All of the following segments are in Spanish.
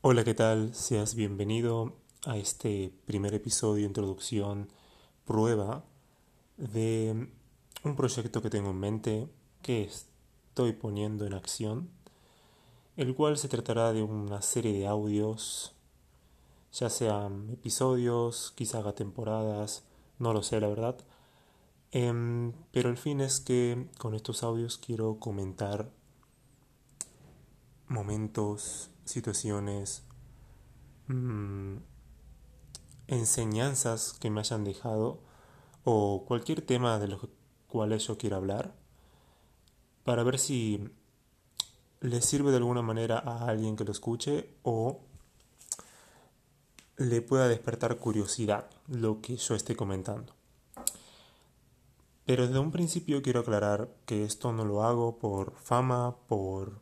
Hola, ¿qué tal? Seas bienvenido a este primer episodio, introducción, prueba de un proyecto que tengo en mente que estoy poniendo en acción, el cual se tratará de una serie de audios, ya sean episodios, quizá haga temporadas, no lo sé la verdad, em, pero el fin es que con estos audios quiero comentar momentos, situaciones, mm, enseñanzas que me hayan dejado o cualquier tema de los cuales yo quiera hablar para ver si le sirve de alguna manera a alguien que lo escuche o le pueda despertar curiosidad lo que yo esté comentando. Pero desde un principio quiero aclarar que esto no lo hago por fama, por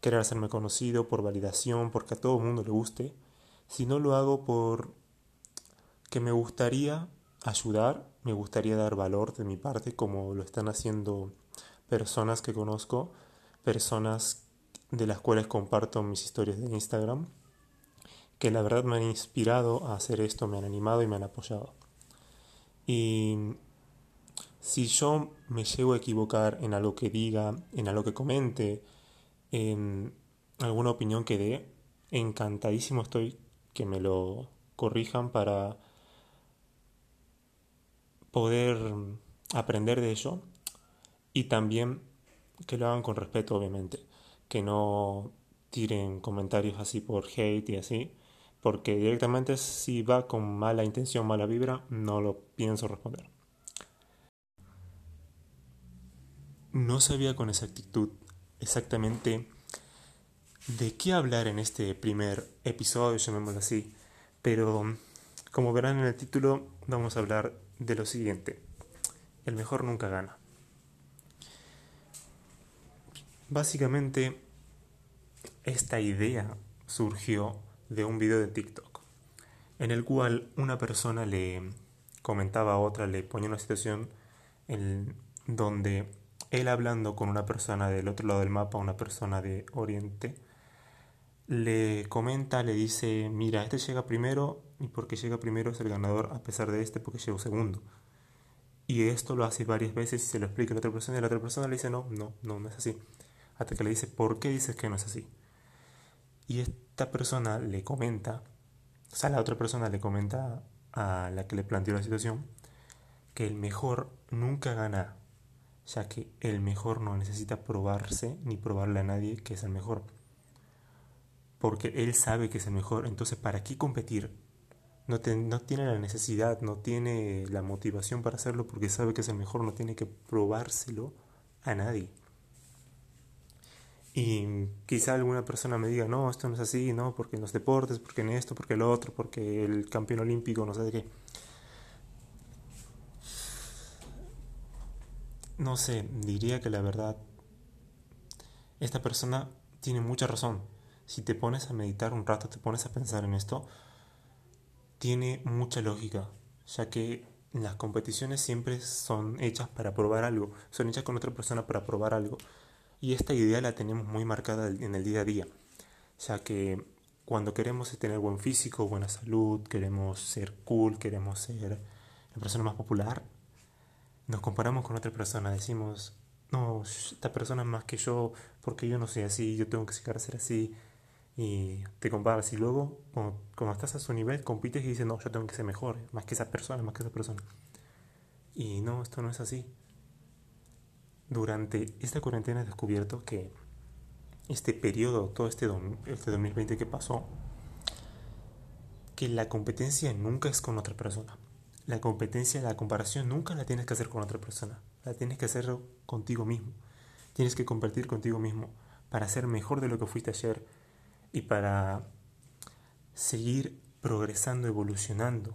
querer hacerme conocido, por validación, porque a todo el mundo le guste, sino lo hago por que me gustaría ayudar, me gustaría dar valor de mi parte, como lo están haciendo personas que conozco, personas de las cuales comparto mis historias de Instagram, que la verdad me han inspirado a hacer esto, me han animado y me han apoyado. Y si yo me llego a equivocar en algo que diga, en algo que comente, en alguna opinión que dé, encantadísimo estoy que me lo corrijan para poder aprender de ello y también que lo hagan con respeto, obviamente, que no tiren comentarios así por hate y así, porque directamente si va con mala intención, mala vibra, no lo pienso responder. No sabía con exactitud exactamente de qué hablar en este primer episodio, llamémoslo así, pero como verán en el título vamos a hablar de lo siguiente. El mejor nunca gana. Básicamente, esta idea surgió de un video de TikTok, en el cual una persona le comentaba a otra, le ponía una situación en donde él hablando con una persona del otro lado del mapa, una persona de Oriente, le comenta, le dice, mira, este llega primero y porque llega primero es el ganador a pesar de este porque llegó segundo. Y esto lo hace varias veces y se lo explica a la otra persona y la otra persona le dice, no, no, no, no es así. Hasta que le dice, ¿por qué dices que no es así? Y esta persona le comenta, o sea, la otra persona le comenta a la que le planteó la situación, que el mejor nunca gana ya que el mejor no necesita probarse ni probarle a nadie que es el mejor. Porque él sabe que es el mejor, entonces ¿para qué competir? No, no tiene la necesidad, no tiene la motivación para hacerlo porque sabe que es el mejor, no tiene que probárselo a nadie. Y quizá alguna persona me diga, no, esto no es así, no, porque en los deportes, porque en esto, porque en lo otro, porque el campeón olímpico, no sé de qué. No sé, diría que la verdad, esta persona tiene mucha razón. Si te pones a meditar un rato, te pones a pensar en esto, tiene mucha lógica, ya que las competiciones siempre son hechas para probar algo, son hechas con otra persona para probar algo. Y esta idea la tenemos muy marcada en el día a día, ya que cuando queremos tener buen físico, buena salud, queremos ser cool, queremos ser la persona más popular, nos comparamos con otra persona, decimos, no, esta persona es más que yo, porque yo no soy así, yo tengo que llegar a ser así, y te comparas, y luego, cuando, estás a su nivel, compites y dices, no, yo tengo que ser mejor, más que esa persona, más que esa persona. Y no, esto no es así. Durante esta cuarentena he descubierto que este periodo, todo este, este 2020 que pasó, que la competencia nunca es con otra persona la competencia, la comparación nunca la tienes que hacer con otra persona, la tienes que hacer contigo mismo. Tienes que compartir contigo mismo para ser mejor de lo que fuiste ayer y para seguir progresando, evolucionando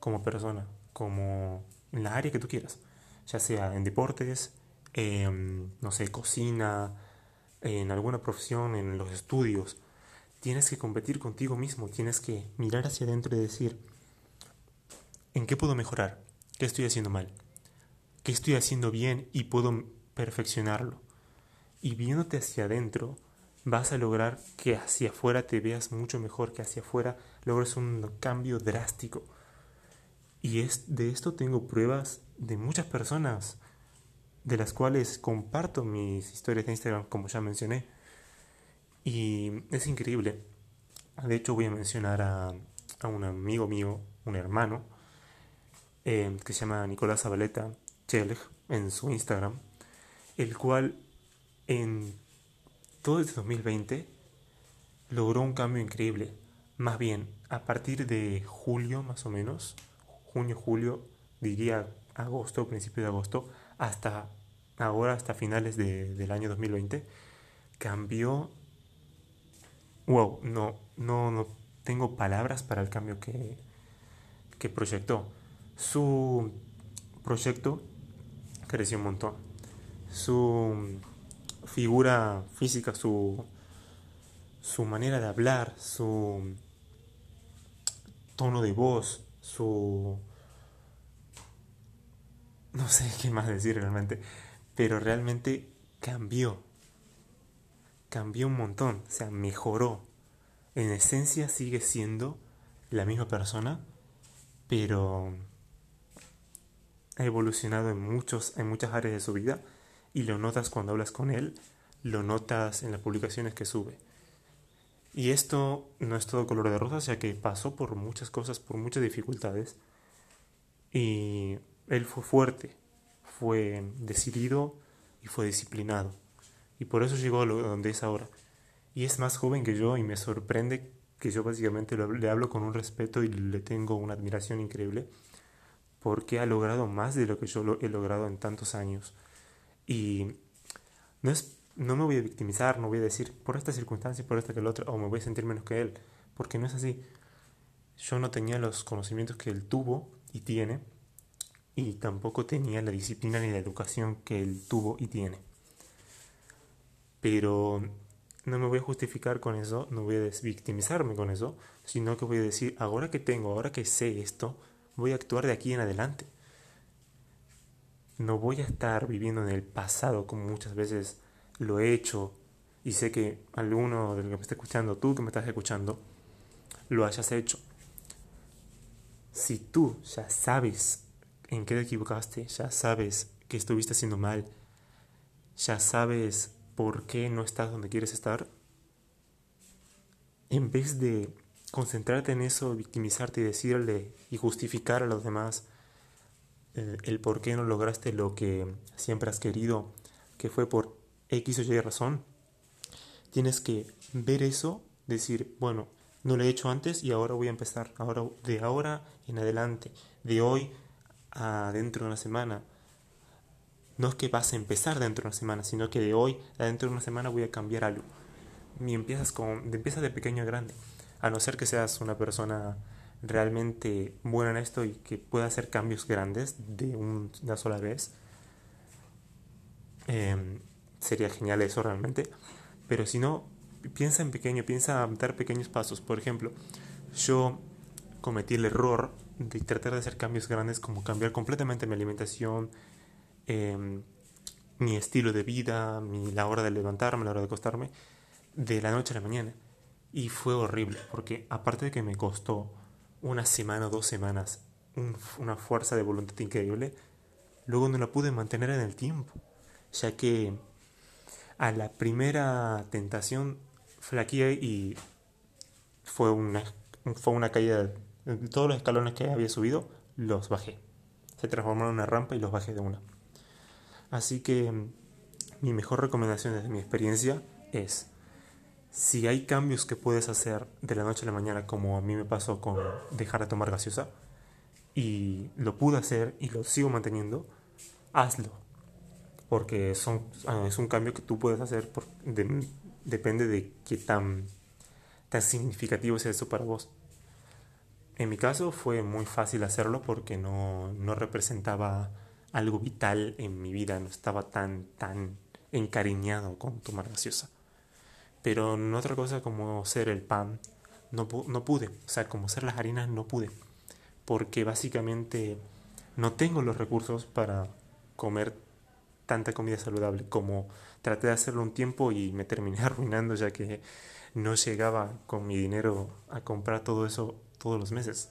como persona, como en la área que tú quieras, ya sea en deportes, en, no sé, cocina, en alguna profesión, en los estudios. Tienes que competir contigo mismo, tienes que mirar hacia adentro y decir, ¿En qué puedo mejorar? ¿Qué estoy haciendo mal? ¿Qué estoy haciendo bien y puedo perfeccionarlo? Y viéndote hacia adentro, vas a lograr que hacia afuera te veas mucho mejor, que hacia afuera logres un cambio drástico. Y es, de esto tengo pruebas de muchas personas, de las cuales comparto mis historias de Instagram, como ya mencioné. Y es increíble. De hecho, voy a mencionar a, un amigo mío, un hermano, eh, que se llama Nicolás Zabaleta Chelg en su Instagram, el cual en todo este 2020 logró un cambio increíble. Más bien, a partir de julio más o menos, junio, julio, diría agosto, principio de agosto, hasta ahora, hasta finales del año 2020, cambió... Wow, no, no, no tengo palabras para el cambio que, que proyectó. Su proyecto creció un montón. Su figura física, su, su manera de hablar, su tono de voz, su... No sé qué más decir realmente, pero realmente cambió. Cambió un montón, o sea, mejoró. En esencia sigue siendo la misma persona, pero ha evolucionado en, muchos, en muchas áreas de su vida y lo notas cuando hablas con él, lo notas en las publicaciones que sube. Y esto no es todo color de rosa, ya que pasó por muchas cosas, por muchas dificultades. Y él fue fuerte, fue decidido y fue disciplinado. Y por eso llegó a donde es ahora. Y es más joven que yo y me sorprende que yo básicamente le hablo con un respeto y le tengo una admiración increíble porque ha logrado más de lo que yo he logrado en tantos años. Y no, es, no me voy a victimizar, no voy a decir por esta circunstancia, por esta que el otro, o me voy a sentir menos que él, porque no es así. Yo no tenía los conocimientos que él tuvo y tiene, y tampoco tenía la disciplina ni la educación que él tuvo y tiene. Pero no me voy a justificar con eso, no voy a victimizarme con eso, sino que voy a decir, ahora que tengo, ahora que sé esto, voy a actuar de aquí en adelante no voy a estar viviendo en el pasado como muchas veces lo he hecho y sé que alguno de los que me está escuchando, tú que me estás escuchando, lo hayas hecho. Si tú ya sabes en qué te equivocaste, ya sabes que estuviste haciendo mal, ya sabes por qué no estás donde quieres estar, en vez de concentrarte en eso, victimizarte y decirle y justificar a los demás el, por qué no lograste lo que siempre has querido, que fue por X o Y razón, tienes que ver eso, decir, bueno, no lo he hecho antes y ahora voy a empezar, ahora de ahora en adelante, de hoy a dentro de una semana. No es que vas a empezar dentro de una semana, sino que de hoy a dentro de una semana voy a cambiar algo. Y empiezas con, empiezas de pequeño a grande. A no ser que seas una persona realmente buena en esto y que pueda hacer cambios grandes de una sola vez. Em, sería genial eso realmente. Pero si no, piensa en pequeño, piensa en dar pequeños pasos. Por ejemplo, yo cometí el error de tratar de hacer cambios grandes como cambiar completamente mi alimentación, em, mi estilo de vida, mi, la hora de levantarme, la hora de acostarme, de la noche a la mañana. Y fue horrible, porque aparte de que me costó una semana o dos semanas, una fuerza de voluntad increíble, luego no la pude mantener en el tiempo, ya que a la primera tentación flaqueé y fue una, fue una caída. Todos los escalones que había subido, los bajé. Se transformaron en una rampa y los bajé de una. Así que mi mejor recomendación desde mi experiencia es si hay cambios que puedes hacer de la noche a la mañana, como a mí me pasó con dejar de tomar gaseosa, y lo pude hacer y lo sigo manteniendo, hazlo. Porque son, ah, es un cambio que tú puedes hacer, por, depende de qué tan, tan significativo sea eso para vos. En mi caso fue muy fácil hacerlo porque no, no representaba algo vital en mi vida, no estaba tan, tan encariñado con tomar gaseosa. Pero en otra cosa como ser el pan, no, no pude. O sea, como ser las harinas, no pude. Porque básicamente no tengo los recursos para comer tanta comida saludable como traté de hacerlo un tiempo y me terminé arruinando ya que no llegaba con mi dinero a comprar todo eso todos los meses.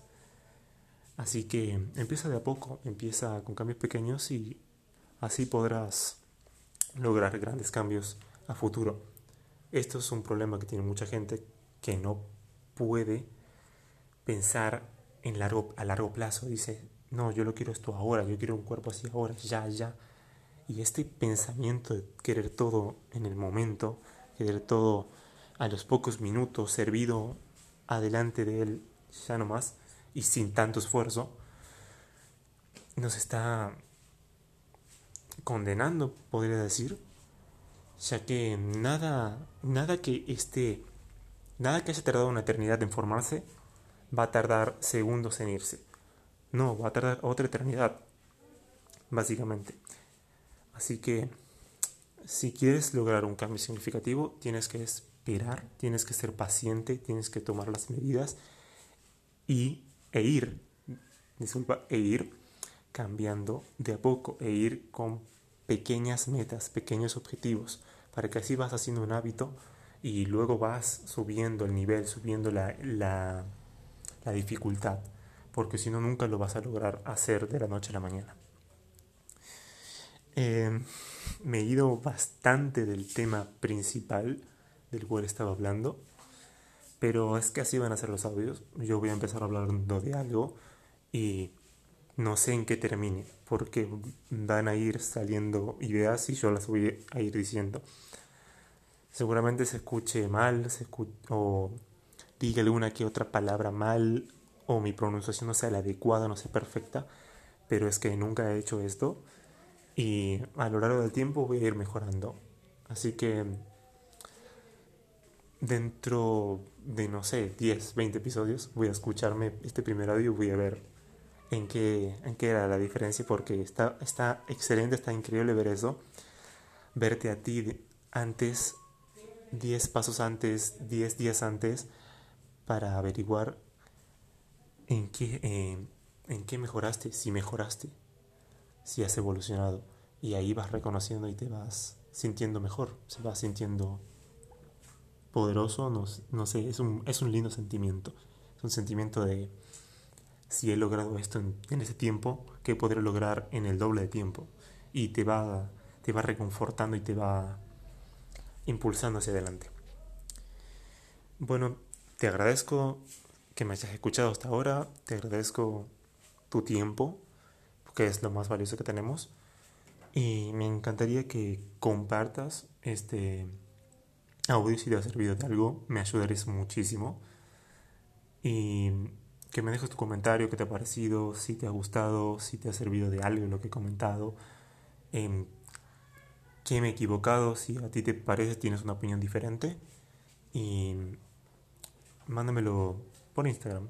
Así que empieza de a poco, empieza con cambios pequeños y así podrás lograr grandes cambios a futuro. Esto es un problema que tiene mucha gente que no puede pensar en largo, a largo plazo. Dice, no, yo lo quiero esto ahora, yo quiero un cuerpo así ahora, ya, ya. Y este pensamiento de querer todo en el momento, querer todo a los pocos minutos, servido adelante de él, ya no más, y sin tanto esfuerzo, nos está condenando, podría decir, ya que nada, nada que esté, nada que haya tardado una eternidad en formarse, va a tardar segundos en irse. No, va a tardar otra eternidad, básicamente. Así que, si quieres lograr un cambio significativo, tienes que esperar, tienes que ser paciente, tienes que tomar las medidas y e ir, disculpa, e ir cambiando de a poco, e ir con pequeñas metas, pequeños objetivos, para que así vas haciendo un hábito y luego vas subiendo el nivel, subiendo la, la, dificultad, porque si no nunca lo vas a lograr hacer de la noche a la mañana. Eh, me he ido bastante del tema principal del cual estaba hablando. Pero es que así van a ser los audios. Yo voy a empezar hablando de algo y no sé en qué termine, porque van a ir saliendo ideas y yo las voy a ir diciendo. Seguramente se escuche mal, o diga alguna que otra palabra mal, o mi pronunciación no sea la adecuada, no sea perfecta, pero es que nunca he hecho esto y a lo largo del tiempo voy a ir mejorando. Así que dentro de, no sé, 10, 20 episodios, voy a escucharme este primer audio y voy a ver en qué, en qué era la diferencia, porque está, está excelente, está increíble ver eso. Verte a ti antes, 10 pasos antes, 10 días antes, para averiguar en qué, en qué mejoraste, si mejoraste, si has evolucionado. Y ahí vas reconociendo y te vas sintiendo mejor, se va sintiendo poderoso, no, no sé, es un, es un lindo sentimiento. Es un sentimiento de si he logrado esto en, ese tiempo, que podré lograr en el doble de tiempo. Y te va, te va reconfortando y te va impulsando hacia adelante. Bueno, te agradezco que me hayas escuchado hasta ahora, te agradezco tu tiempo, que es lo más valioso que tenemos. Y me encantaría que compartas este audio si te ha servido de algo, me ayudarías muchísimo. Y que me dejes tu comentario, qué te ha parecido, si te ha gustado, si te ha servido de algo lo que he comentado, eh, qué me he equivocado, si a ti te parece, tienes una opinión diferente. Y mándamelo por Instagram.